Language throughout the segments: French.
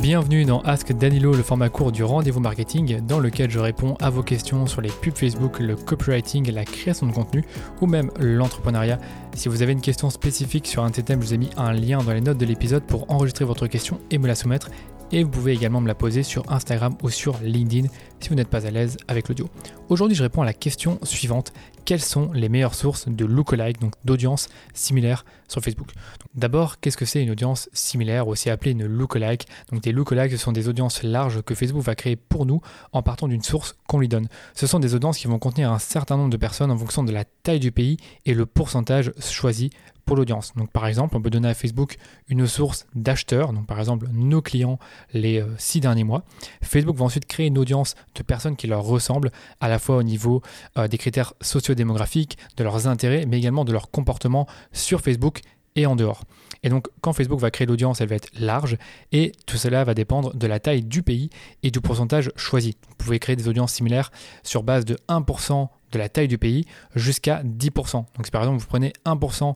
Bienvenue dans Ask Danilo, le format court du rendez-vous marketing, dans lequel je réponds à vos questions sur les pubs Facebook, le copywriting, la création de contenu ou même l'entrepreneuriat. Si vous avez une question spécifique sur un de ces thèmes, je vous ai mis un lien dans les notes de l'épisode pour enregistrer votre question et me la soumettre. Et vous pouvez également me la poser sur Instagram ou sur LinkedIn si vous n'êtes pas à l'aise avec l'audio. Aujourd'hui, je réponds à la question suivante quelles sont les meilleures sources de lookalike, donc d'audience similaire sur Facebook. D'abord, qu'est-ce que c'est une audience similaire, aussi appelée une lookalike? Donc des lookalikes, ce sont des audiences larges que Facebook va créer pour nous en partant d'une source qu'on lui donne. Ce sont des audiences qui vont contenir un certain nombre de personnes en fonction de la taille du pays et le pourcentage choisi pour l'audience. Donc par exemple, on peut donner à Facebook une source d'acheteurs, donc par exemple nos clients les euh, six derniers mois. Facebook va ensuite créer une audience de personnes qui leur ressemblent, à la fois au niveau euh, des critères sociodémographiques, de leurs intérêts, mais également de leur comportement sur Facebook et en dehors. Et donc quand Facebook va créer l'audience, elle va être large et tout cela va dépendre de la taille du pays et du pourcentage choisi. Vous pouvez créer des audiences similaires sur base de 1% de la taille du pays jusqu'à 10%. Donc si par exemple vous prenez 1%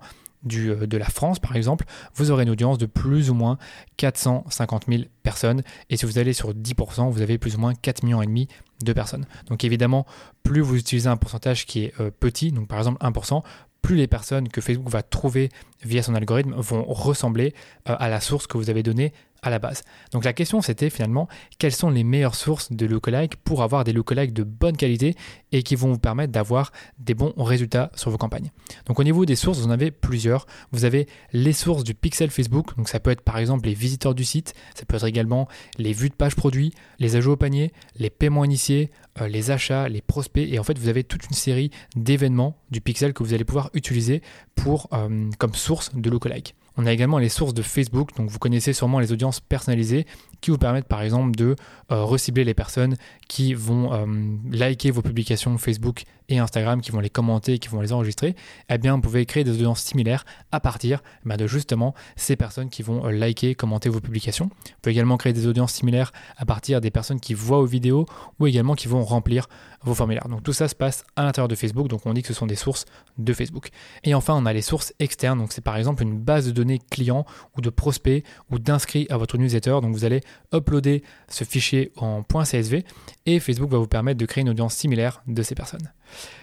euh, de la France, par exemple, vous aurez une audience de plus ou moins 450 000 personnes. Et si vous allez sur 10%, vous avez plus ou moins 4 millions et demi de personnes. Donc évidemment, plus vous utilisez un pourcentage qui est euh, petit, donc par exemple 1%, plus les personnes que Facebook va trouver via son algorithme vont ressembler euh, à la source que vous avez donnée à la base. Donc la question c'était finalement quelles sont les meilleures sources de lookalike pour avoir des lookalikes de bonne qualité et qui vont vous permettre d'avoir des bons résultats sur vos campagnes? Donc au niveau des sources, vous en avez plusieurs. Vous avez les sources du pixel Facebook, donc ça peut être par exemple les visiteurs du site, ça peut être également les vues de page produits, les ajouts au panier, les paiements initiés, euh, les achats, les prospects et en fait vous avez toute une série d'événements du pixel que vous allez pouvoir utiliser pour euh, comme source de lookalike. On a également les sources de Facebook, donc vous connaissez sûrement les audiences personnalisées qui vous permettent par exemple de euh, recibler les personnes qui vont euh, liker vos publications Facebook et Instagram, qui vont les commenter, qui vont les enregistrer. Eh bien, vous pouvez créer des audiences similaires à partir bah, de justement ces personnes qui vont euh, liker, commenter vos publications. Vous pouvez également créer des audiences similaires à partir des personnes qui voient vos vidéos ou également qui vont remplir vos formulaires. Donc tout ça se passe à l'intérieur de Facebook, donc on dit que ce sont des sources de Facebook. Et enfin, on a les sources externes, donc c'est par exemple une base de clients ou de prospects ou d'inscrits à votre newsletter. Donc vous allez uploader ce fichier en .csv et Facebook va vous permettre de créer une audience similaire de ces personnes.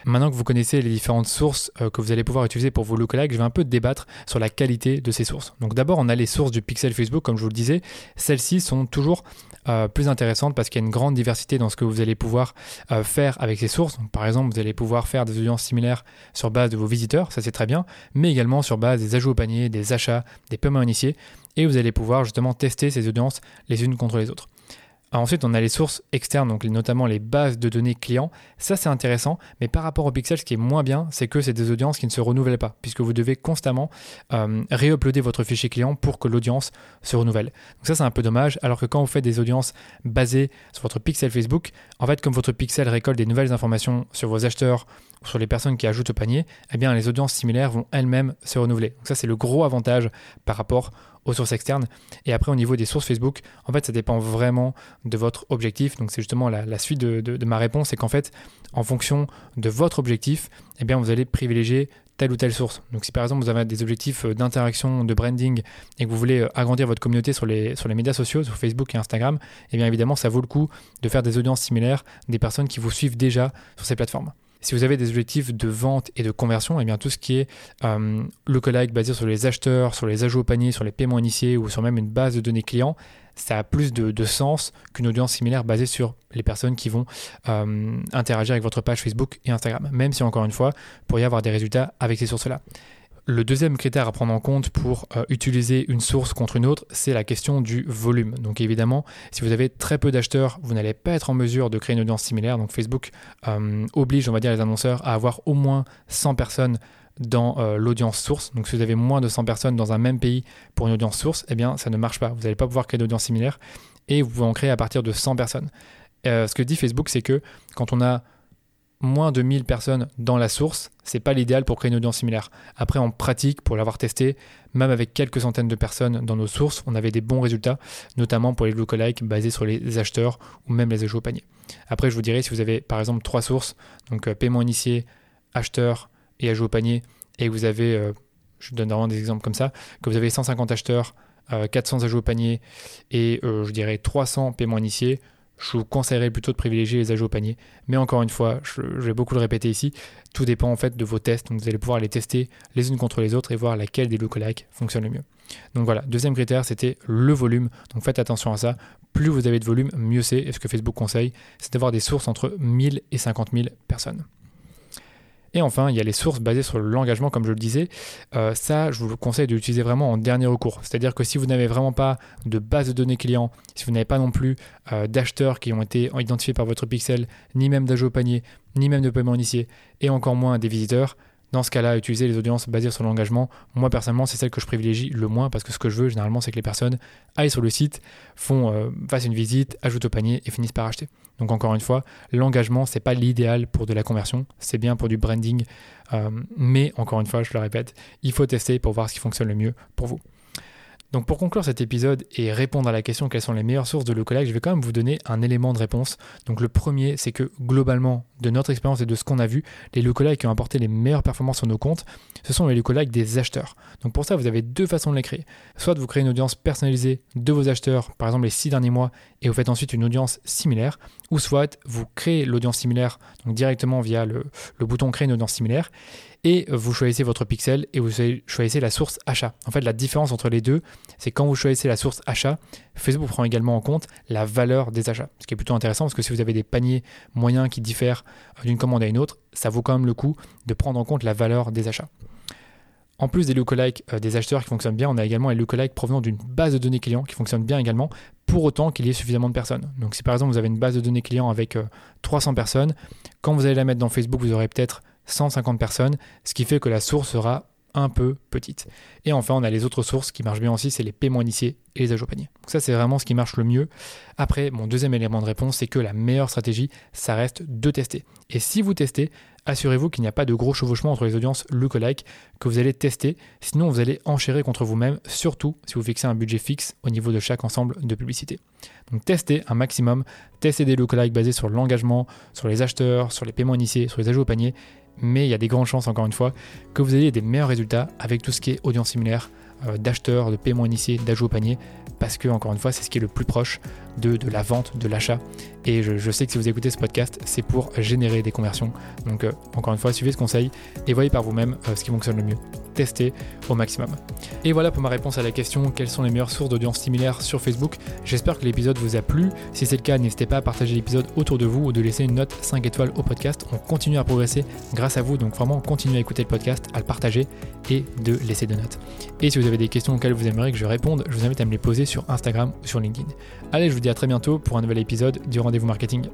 Maintenant que vous connaissez les différentes sources euh, que vous allez pouvoir utiliser pour vos lookalikes, je vais un peu débattre sur la qualité de ces sources. Donc d'abord, on a les sources du pixel Facebook, comme je vous le disais. Celles-ci sont toujours euh, plus intéressantes parce qu'il y a une grande diversité dans ce que vous allez pouvoir euh, faire avec ces sources. par exemple, vous allez pouvoir faire des audiences similaires sur base de vos visiteurs, ça c'est très bien, mais également sur base des ajouts au panier, des achats, des paiements initiés, et vous allez pouvoir justement tester ces audiences les unes contre les autres. Ensuite, on a les sources externes, donc notamment les bases de données clients. Ça, c'est intéressant, mais par rapport au pixel, ce qui est moins bien, c'est que c'est des audiences qui ne se renouvellent pas, puisque vous devez constamment euh, réuploader votre fichier client pour que l'audience se renouvelle. Donc ça, c'est un peu dommage, alors que quand vous faites des audiences basées sur votre pixel Facebook, en fait, comme votre pixel récolte des nouvelles informations sur vos acheteurs ou sur les personnes qui ajoutent au panier, eh bien, les audiences similaires vont elles-mêmes se renouveler. Donc ça, c'est le gros avantage par rapport aux sources externes. Et après, au niveau des sources Facebook, en fait, ça dépend vraiment de votre objectif. Donc, c'est justement la, suite de, ma réponse, c'est qu'en fait, en fonction de votre objectif, eh bien, vous allez privilégier telle ou telle source. Donc, si par exemple, vous avez des objectifs euh, d'interaction, de branding, et que vous voulez euh, agrandir votre communauté sur les, sur les médias sociaux, sur Facebook et Instagram, eh bien, évidemment, ça vaut le coup de faire des audiences similaires des personnes qui vous suivent déjà sur ces plateformes. Si vous avez des objectifs de vente et de conversion, eh bien tout ce qui est euh, lookalike basé sur les acheteurs, sur les ajouts au panier, sur les paiements initiés ou sur même une base de données clients, ça a plus de, sens qu'une audience similaire basée sur les personnes qui vont euh, interagir avec votre page Facebook et Instagram. Même si encore une fois, vous pourriez avoir des résultats avec ces sources-là. Le deuxième critère à prendre en compte pour euh, utiliser une source contre une autre, c'est la question du volume. Donc évidemment, si vous avez très peu d'acheteurs, vous n'allez pas être en mesure de créer une audience similaire. Donc Facebook euh, oblige, on va dire, les annonceurs à avoir au moins 100 personnes dans euh, l'audience source. Donc si vous avez moins de 100 personnes dans un même pays pour une audience source, eh bien ça ne marche pas. Vous n'allez pas pouvoir créer d'audience similaire et vous pouvez en créer à partir de 100 personnes. ce que dit Facebook, c'est que quand on a moins de 1000 personnes dans la source, c'est pas l'idéal pour créer une audience similaire. Après, en pratique, pour l'avoir testé, même avec quelques centaines de personnes dans nos sources, on avait des bons résultats, notamment pour les lookalikes basés sur les acheteurs ou même les ajouts au panier. Après, je vous dirais, si vous avez par exemple trois sources, donc euh, paiement initié, acheteur et ajout au panier, et vous avez, euh, je donne vraiment des exemples comme ça, que vous avez 150 acheteurs, 400 ajouts au panier et je dirais 300 paiements initiés, je vous conseillerais plutôt de privilégier les ajouts au panier. Mais encore une fois, je, vais beaucoup le répéter ici, tout dépend en fait de vos tests. Donc vous allez pouvoir les tester les unes contre les autres et voir laquelle des lookalikes fonctionne le mieux. Donc voilà, deuxième critère, c'était le volume. Donc faites attention à ça. Plus vous avez de volume, mieux c'est. Et ce que Facebook conseille, c'est d'avoir des sources entre 1000 et 50 000 personnes. Et enfin, il y a les sources basées sur l'engagement, comme je le disais. Euh, ça, je vous conseille de l'utiliser vraiment en dernier recours. C'est-à-dire que si vous n'avez vraiment pas de base de données clients, si vous n'avez pas non plus euh, d'acheteurs qui ont été identifiés par votre pixel, ni même d'ajouts au panier, ni même de paiement initié, et encore moins des visiteurs, dans ce cas-là, utiliser les audiences basées sur l'engagement, moi personnellement, c'est celle que je privilégie le moins parce que ce que je veux généralement, c'est que les personnes aillent sur le site, font, euh, fassent une visite, ajoutent au panier et finissent par acheter. Donc encore une fois, l'engagement, c'est pas l'idéal pour de la conversion, c'est bien pour du branding, euh, mais encore une fois, je le répète, il faut tester pour voir ce qui fonctionne le mieux pour vous. Donc pour conclure cet épisode et répondre à la question quelles sont les meilleures sources de lookalike, je vais quand même vous donner un élément de réponse. Donc le premier, c'est que globalement, de notre expérience et de ce qu'on a vu, les lookalikes qui ont apporté les meilleures performances sur nos comptes, ce sont les lookalikes des acheteurs. Donc pour ça, vous avez deux façons de les créer. Soit vous créez une audience personnalisée de vos acheteurs, par exemple les six derniers mois, et vous faites ensuite une audience similaire, ou soit vous créez l'audience similaire donc directement via le, le bouton créer une audience similaire et vous choisissez votre pixel et vous choisissez la source achat. En fait, la différence entre les deux, c'est quand vous choisissez la source achat, Facebook prend également en compte la valeur des achats. Ce qui est plutôt intéressant parce que si vous avez des paniers moyens qui diffèrent euh, d'une commande à une autre, ça vaut quand même le coup de prendre en compte la valeur des achats. En plus des lookalikes euh, des acheteurs qui fonctionnent bien, on a également les lookalikes provenant d'une base de données clients qui fonctionne bien également, pour autant qu'il y ait suffisamment de personnes. Donc si par exemple vous avez une base de données clients avec 300 euh, personnes, quand vous allez la mettre dans Facebook, vous aurez peut-être 150 personnes, ce qui fait que la source sera un peu petite. Et enfin, on a les autres sources qui marchent bien aussi, c'est les paiements initiés et les ajouts panier. Donc ça, c'est vraiment ce qui marche le mieux. Après, mon deuxième élément de réponse, c'est que la meilleure stratégie, ça reste de tester. Et si vous testez, assurez-vous qu'il n'y a pas de gros chevauchement entre les audiences lookalike que vous allez tester, sinon vous allez enchérir contre vous-même, surtout si vous fixez un budget fixe au niveau de chaque ensemble de publicité. Donc testez un maximum, testez des lookalikes basés sur l'engagement, sur les acheteurs, sur les paiements initiés, sur les ajouts au panier, mais il y a des grandes chances, encore une fois, que vous ayez des meilleurs résultats avec tout ce qui est audience similaire, euh, d'acheteurs, de paiement initié, d'ajout au panier, parce que, encore une fois, c'est ce qui est le plus proche de, la vente, de l'achat. Et je, sais que si vous écoutez ce podcast, c'est pour générer des conversions. Donc, euh, encore une fois, suivez ce conseil et voyez par vous-même euh, ce qui fonctionne le mieux. Testez au maximum. Et voilà pour ma réponse à la question quelles sont les meilleures sources d'audience similaire sur Facebook? J'espère que l'épisode vous a plu. Si c'est le cas, n'hésitez pas à partager l'épisode autour de vous ou de laisser une note 5 étoiles au podcast. On continue à progresser grâce à vous, donc vraiment continuez à écouter le podcast, à le partager et de laisser des notes. Et si vous avez des questions auxquelles vous aimeriez que je réponde, je vous invite à me les poser sur Instagram ou sur LinkedIn. Allez, je vous dis à très bientôt pour un nouvel épisode du rendez-vous marketing.